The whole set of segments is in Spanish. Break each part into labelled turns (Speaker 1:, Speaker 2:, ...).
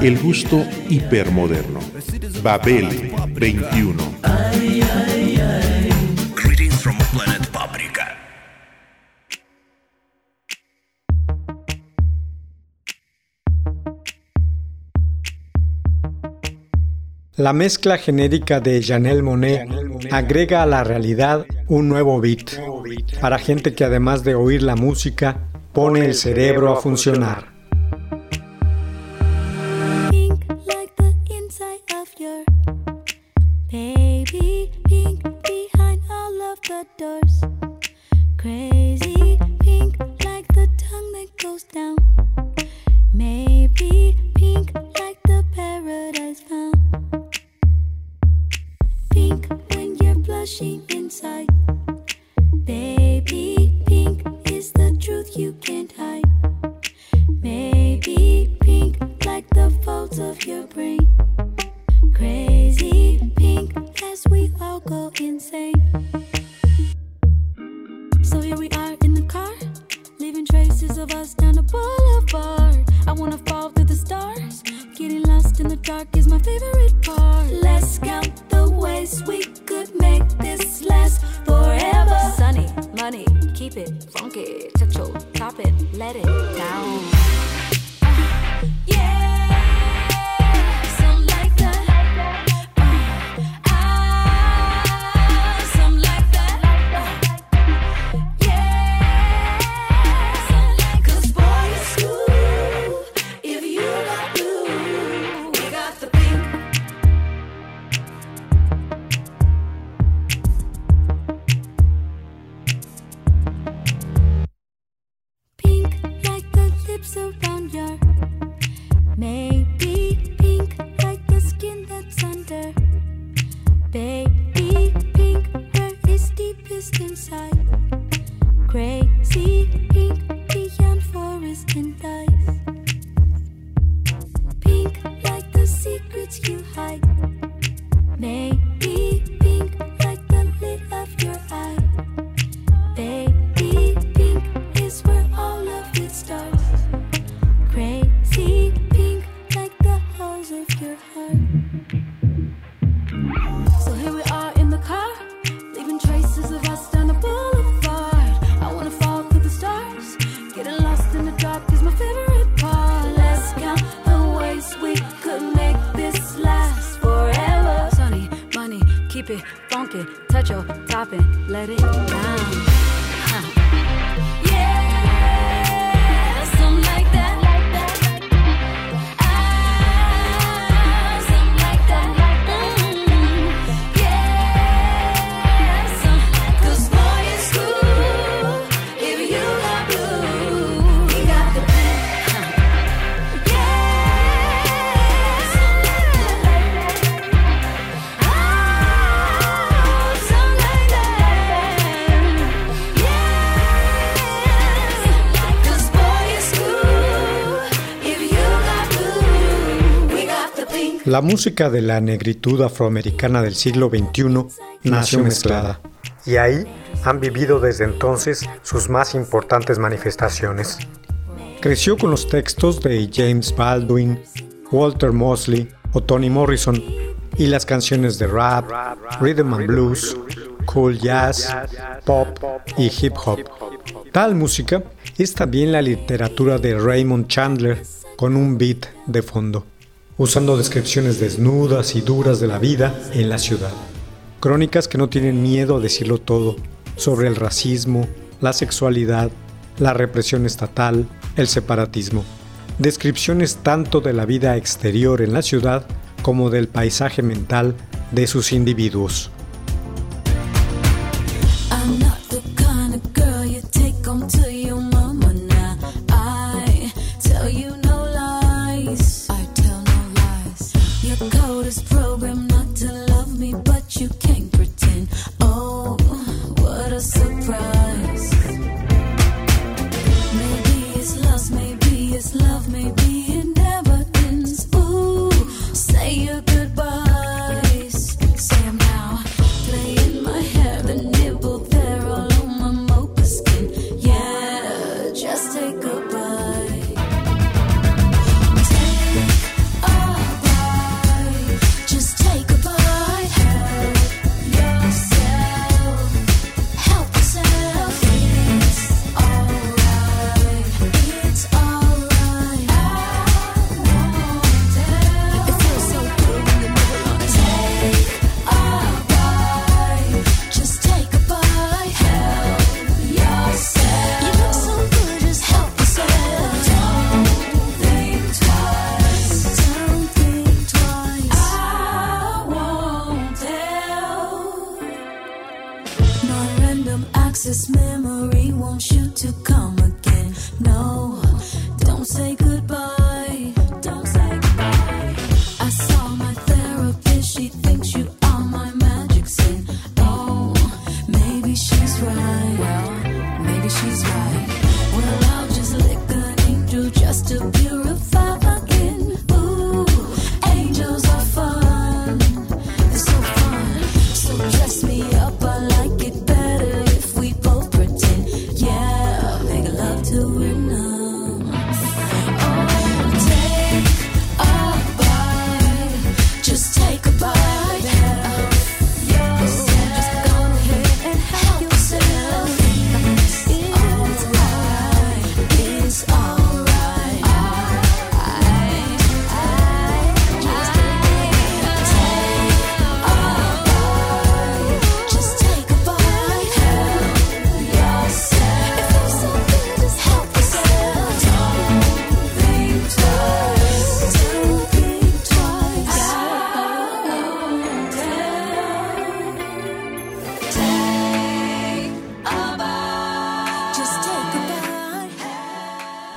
Speaker 1: El gusto hipermoderno. Babel 21.
Speaker 2: Greetings from planet Paprika.
Speaker 3: La mezcla genérica de Janelle Monet agrega a la realidad un nuevo beat para gente que además de oír la música pone el cerebro a funcionar.
Speaker 4: Keep it
Speaker 5: hide.
Speaker 3: La música de la negritud afroamericana del siglo XXI nació mezclada y ahí han vivido desde entonces sus más importantes manifestaciones. Creció con los textos de James Baldwin, Walter Mosley o Toni Morrison y las canciones de rap, rhythm and blues, cool jazz, pop y hip hop. Tal música es también la literatura de Raymond Chandler con un beat de fondo, usando descripciones desnudas y duras de la vida en la ciudad. Crónicas que no tienen miedo a decirlo todo sobre el racismo, la sexualidad, la represión estatal, el separatismo. Descripciones tanto de la vida exterior en la ciudad como del paisaje mental de sus individuos.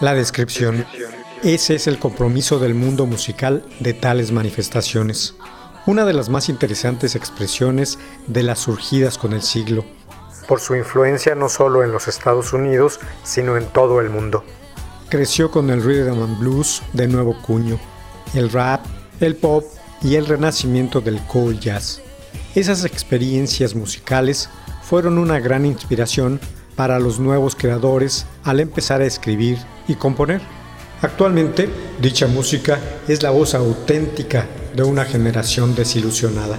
Speaker 3: La descripción. Ese es el compromiso del mundo musical de tales manifestaciones. Una de las más interesantes expresiones de las surgidas con el siglo. Por su influencia no solo en los Estados Unidos, sino en todo el mundo. Creció con el rhythm and blues de nuevo cuño, el rap, el pop y el renacimiento del cool jazz. Esas experiencias musicales fueron una gran inspiración para los nuevos creadores al empezar a escribir y componer. Actualmente, dicha música es la voz auténtica de una generación desilusionada.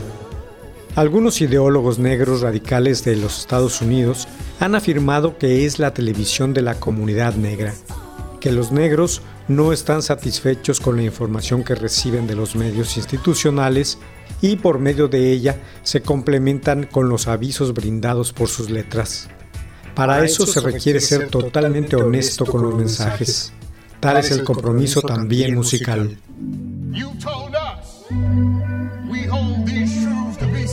Speaker 3: Algunos ideólogos negros radicales de los Estados Unidos han afirmado que es la televisión de la comunidad negra, que los negros no están satisfechos con la información que reciben de los medios institucionales y por medio de ella se complementan con los avisos brindados por sus letras. Para eso se requiere ser totalmente honesto con los mensajes. Tal es el compromiso también musical.
Speaker 6: You told us we hold these truths to be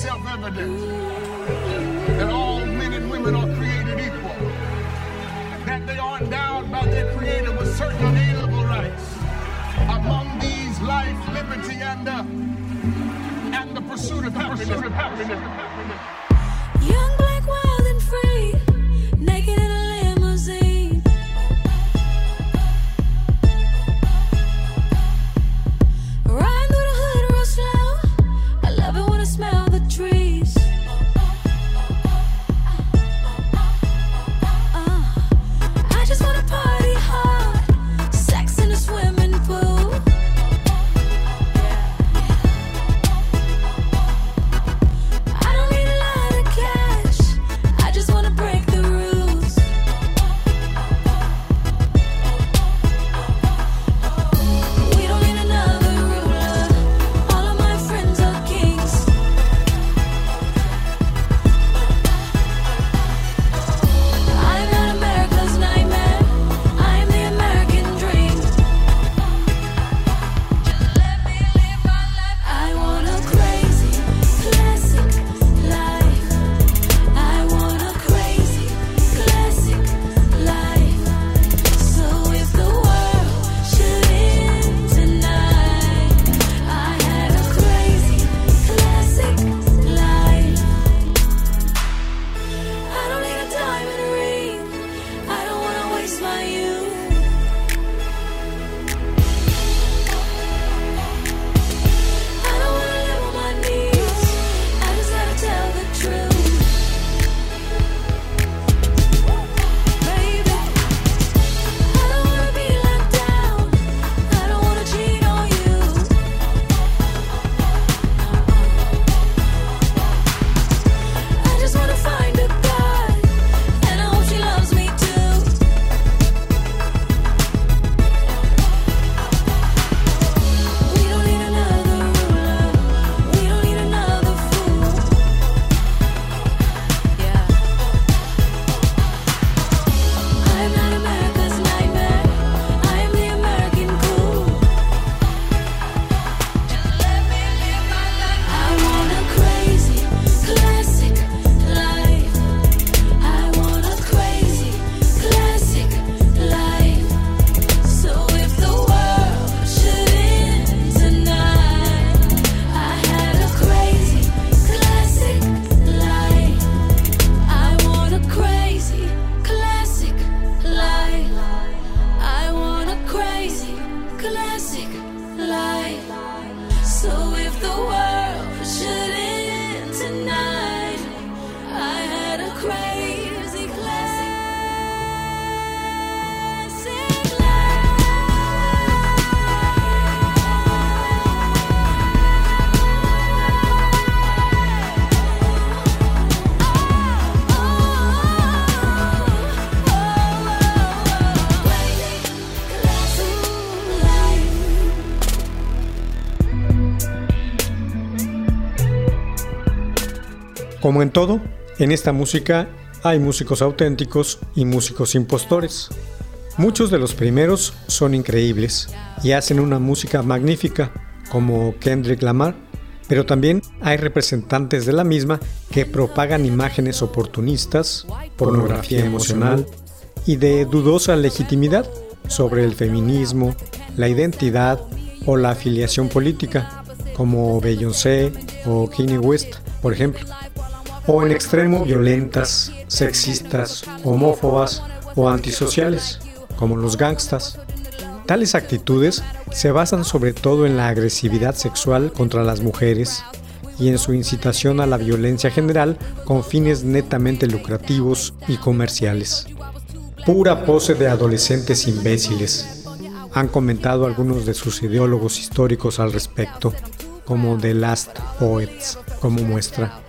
Speaker 3: Como en todo, en esta música hay músicos auténticos y músicos impostores. Muchos de los primeros son increíbles y hacen una música magnífica, como Kendrick Lamar, pero también hay representantes de la misma que propagan imágenes oportunistas, pornografía emocional y de dudosa legitimidad sobre el feminismo, la identidad o la afiliación política, como Beyoncé o Kanye West, por ejemplo. O en extremo violentas, sexistas, homófobas o antisociales, como los gangstas. Tales actitudes se basan sobre todo en la agresividad sexual contra las mujeres y en su incitación a la violencia general con fines netamente lucrativos y comerciales. Pura pose de adolescentes imbéciles, han comentado algunos de sus ideólogos históricos al respecto, como The Last Poets, como muestra.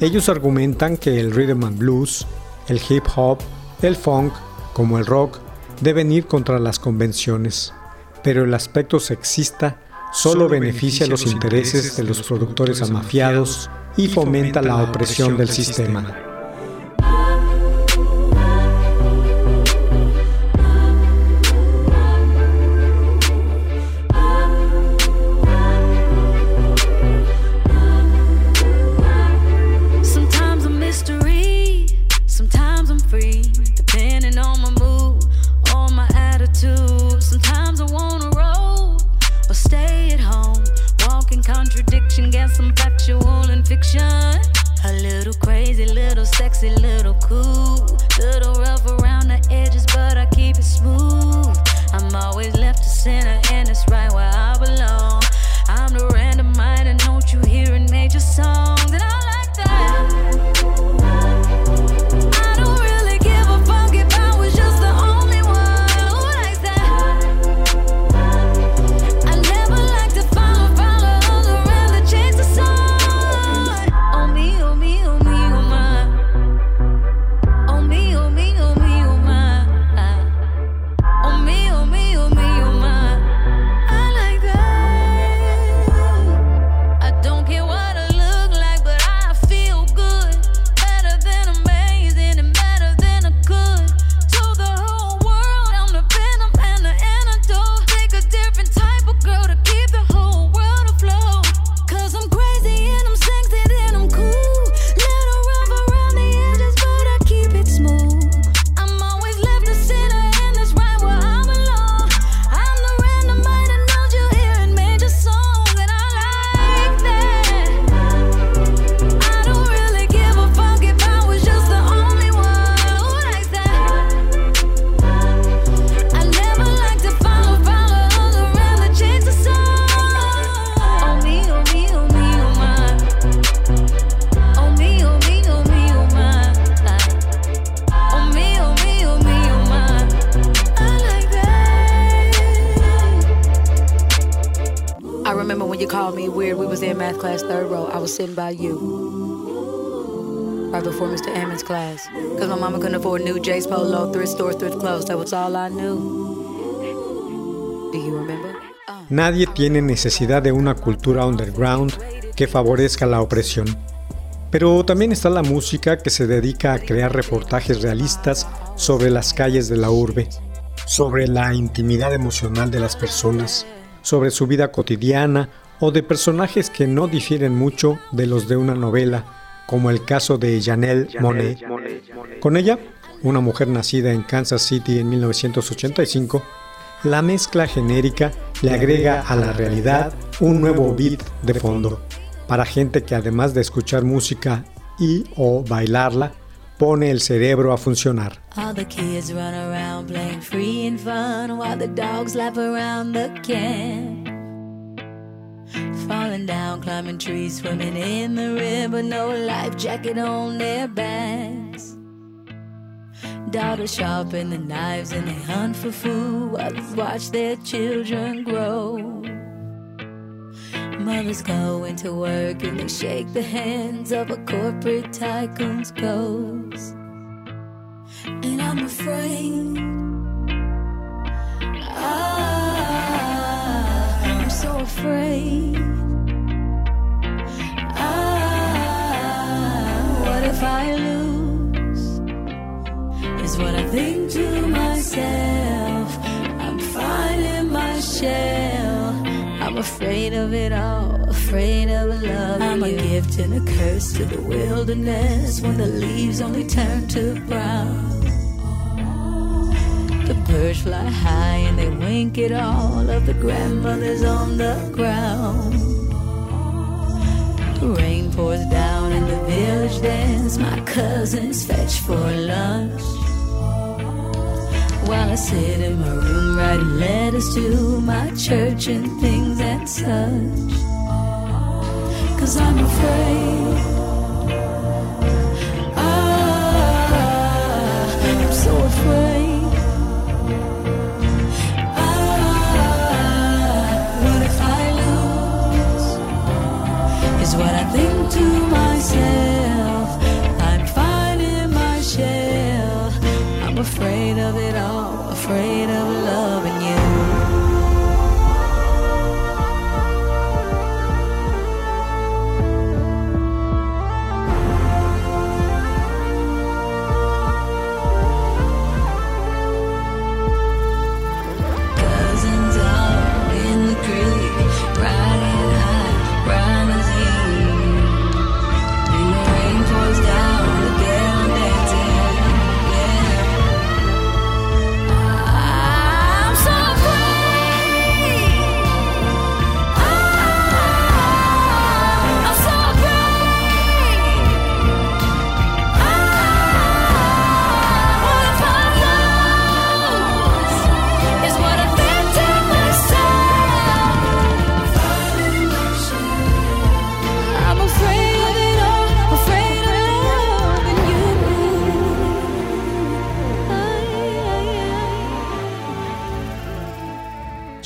Speaker 3: Ellos argumentan que el rhythm and blues, el hip hop, el funk, como el rock, deben ir contra las convenciones, pero el aspecto sexista solo beneficia los intereses de los productores amafiados y fomenta la opresión del sistema.
Speaker 5: I knew. Do you remember? Uh.
Speaker 3: Nadie tiene necesidad de una cultura underground que favorezca la opresión. Pero también está la música que se dedica a crear reportajes realistas sobre las calles de la urbe, sobre la intimidad emocional de las personas, sobre su vida cotidiana o de personajes que no difieren mucho de los de una novela, como el caso de Janelle Monet. Con ella, una mujer nacida en Kansas City en 1985, la mezcla genérica le agrega a la realidad un nuevo beat de fondo, para gente que además de escuchar música y o bailarla, pone el cerebro a funcionar.
Speaker 5: All the kids run around playing free and fun while the dogs lap around the camp. Falling down, climbing trees, swimming in the river, no life jacket on their backs. Daughters sharpen the knives and they hunt for food while they watch their children grow. Mothers go into work and they shake the hands of a corporate tycoon's ghost. And I'm afraid. Ah, I lose? Is what I think to myself. I'm finding my shell. I'm afraid of it all, afraid of love. I'm a gift and a curse to the wilderness when the leaves only turn to brown. Birds fly high and they wink at all of the grandmothers on the ground. The rain pours down and the village dance. My cousins fetch for lunch. While I sit in my room writing letters to my church and things and such. Cause I'm afraid.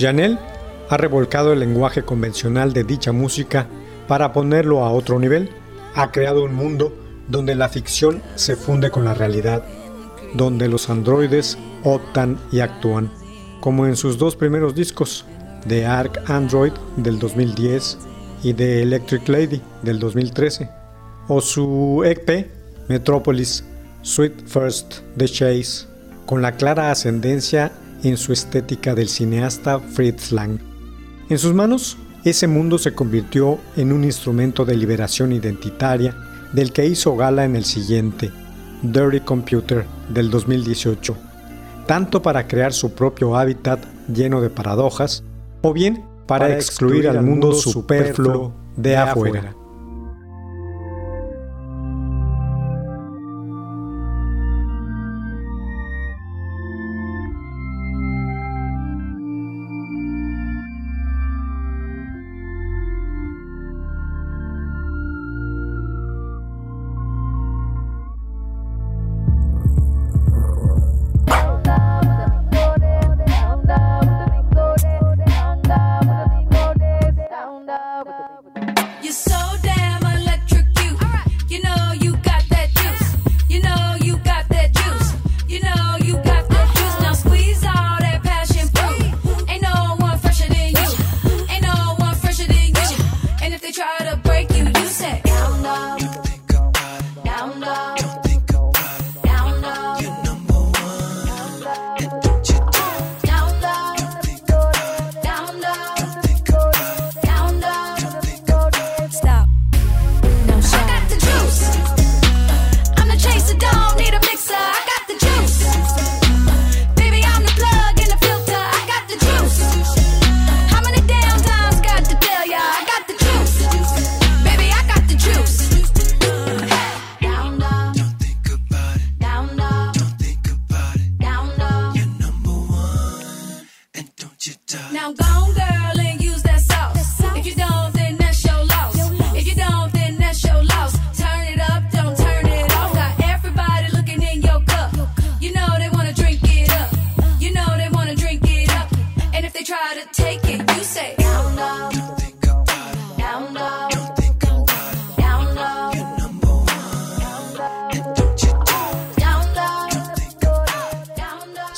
Speaker 3: Janelle ha revolcado el lenguaje convencional de dicha música para ponerlo a otro nivel. Ha creado un mundo donde la ficción se funde con la realidad, donde los androides optan y actúan, como en sus dos primeros discos, The Arc Android del 2010 y The Electric Lady del 2013, o su EP Metropolis Sweet First The Chase, con la clara ascendencia en su estética del cineasta Fritz Lang. En sus manos, ese mundo se convirtió en un instrumento de liberación identitaria del que hizo gala en el siguiente, Dirty Computer del 2018, tanto para crear su propio hábitat lleno de paradojas, o bien para, excluir, al mundo superfluo de afuera.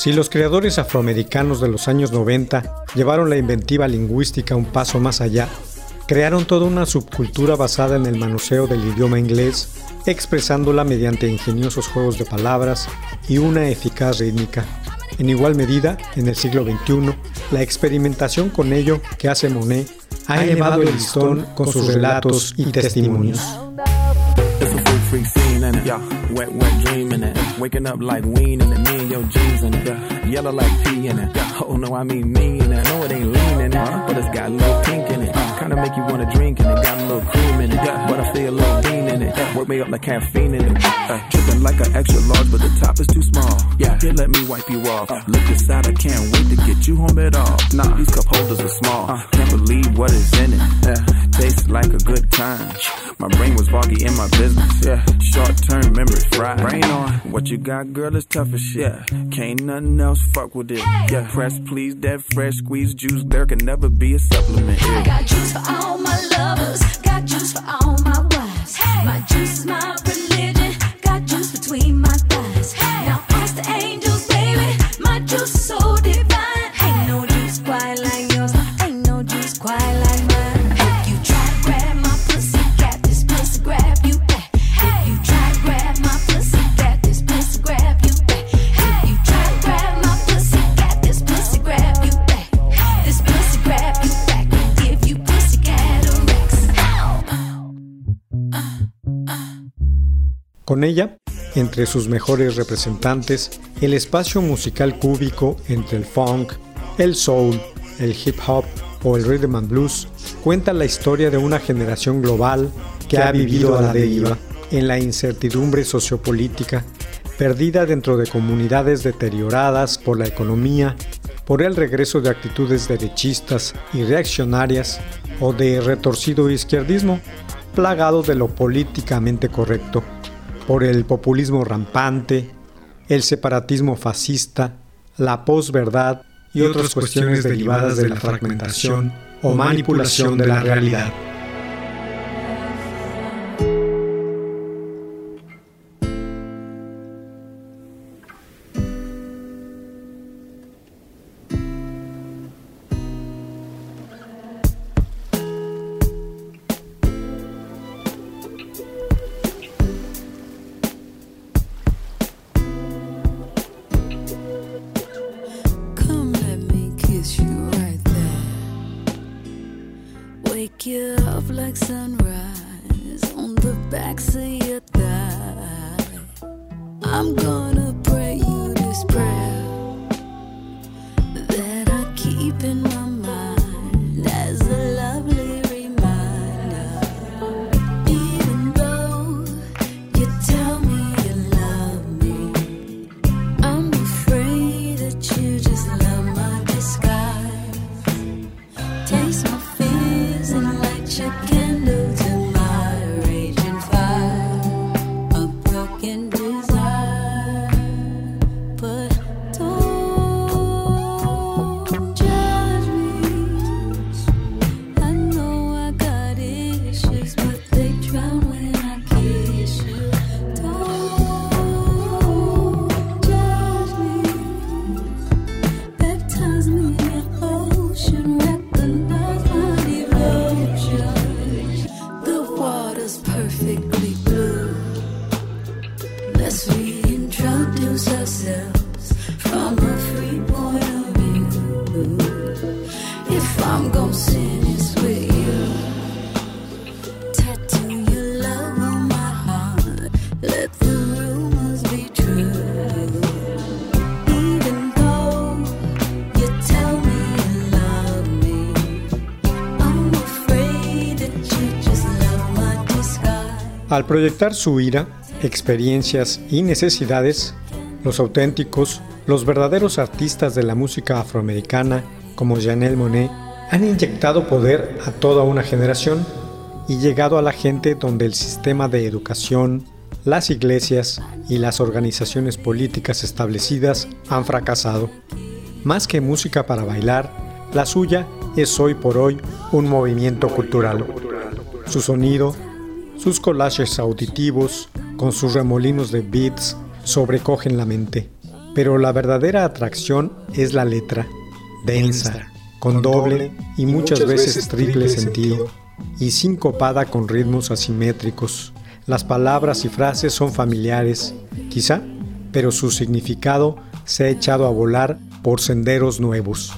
Speaker 3: Si los creadores afroamericanos de los años 90 llevaron la inventiva lingüística un paso más allá, crearon toda una subcultura basada en el manoseo del idioma inglés, expresándola mediante ingeniosos juegos de palabras y una eficaz rítmica. En igual medida, en el siglo XXI, la experimentación con ello que hace Monet ha elevado el listón con sus relatos y testimonios.
Speaker 7: It's a freak, freak scene in it. Yeah. Wet, wet dream in it. Waking up like wean in it. Me and your jeans in it. Yellow like pee in it. Oh no, I mean me in it. I know it ain't lean in it, but it's got a little pink in it. Kinda make you wanna drink in it. Got a little cream in it. But I feel a little bean in it. Work me up like caffeine in it. Uh, dripping like an extra large, but the top is too small. Yeah. Here, let me wipe you off. Look inside, I can't wait to get you home at all. Nah, these cup holders are small. Can't believe what is in it. Yeah. Tastes like a good time. My brain was foggy in my business. Yeah. Short term memory fried. Brain on. What you got, girl, is tough as shit. Can't nothing else fuck with it. Yeah. Press please, that fresh squeeze juice. There can never be a supplement.
Speaker 8: I got juice for all my lovers, got juice for all my wives. My juice is my religion,
Speaker 3: Con ella, entre sus mejores representantes, el espacio musical cúbico entre el funk, el soul, el hip hop o el rhythm and blues cuenta la historia de una generación global que ha vivido a la deriva en la incertidumbre sociopolítica, perdida dentro de comunidades deterioradas por la economía, por el regreso de actitudes derechistas y reaccionarias o de retorcido izquierdismo, plagado de lo políticamente correcto por el populismo rampante, el separatismo fascista, la posverdad y otras cuestiones derivadas de la fragmentación o manipulación de la realidad.
Speaker 5: Like sunrise on the backseat
Speaker 3: Al proyectar su ira, experiencias y necesidades, los auténticos, los verdaderos artistas de la música afroamericana, como Janelle Monet, han inyectado poder a toda una generación y llegado a la gente donde el sistema de educación, las iglesias y las organizaciones políticas establecidas han fracasado. Más que música para bailar, la suya es hoy por hoy un movimiento cultural. Su sonido, sus collages auditivos, con sus remolinos de beats, sobrecogen la mente. Pero la verdadera atracción es la letra, densa, con doble y muchas veces triple sentido, y sincopada con ritmos asimétricos. Las palabras y frases son familiares, quizá, pero su significado se ha echado a volar por senderos nuevos.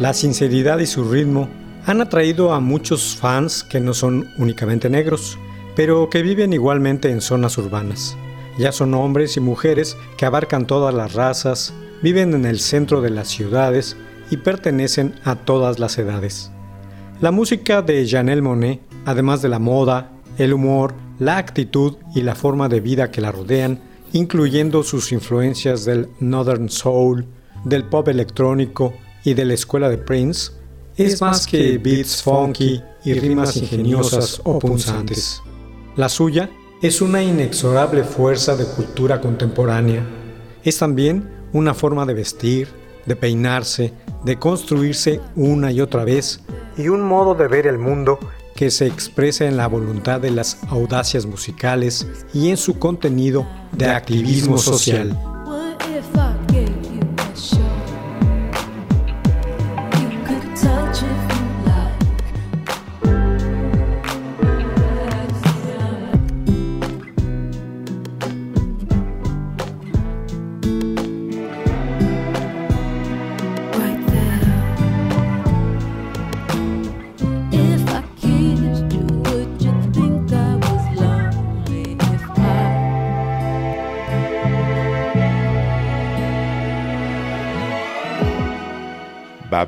Speaker 3: La sinceridad y su ritmo han atraído a muchos fans que no son únicamente negros, pero que viven igualmente en zonas urbanas. Ya son hombres y mujeres que abarcan todas las razas, viven en el centro de las ciudades y pertenecen a todas las edades. La música de Janelle Monet, además de la moda, el humor, la actitud y la forma de vida que la rodean, incluyendo sus influencias del Northern Soul, del pop electrónico y de la escuela de Prince, es más que beats funky y rimas ingeniosas o punzantes. La suya es una inexorable fuerza de cultura contemporánea. Es también una forma de vestir, de peinarse, de construirse una y otra vez, y un modo de ver el mundo que se expresa en la voluntad de las audacias musicales y en su contenido de activismo social.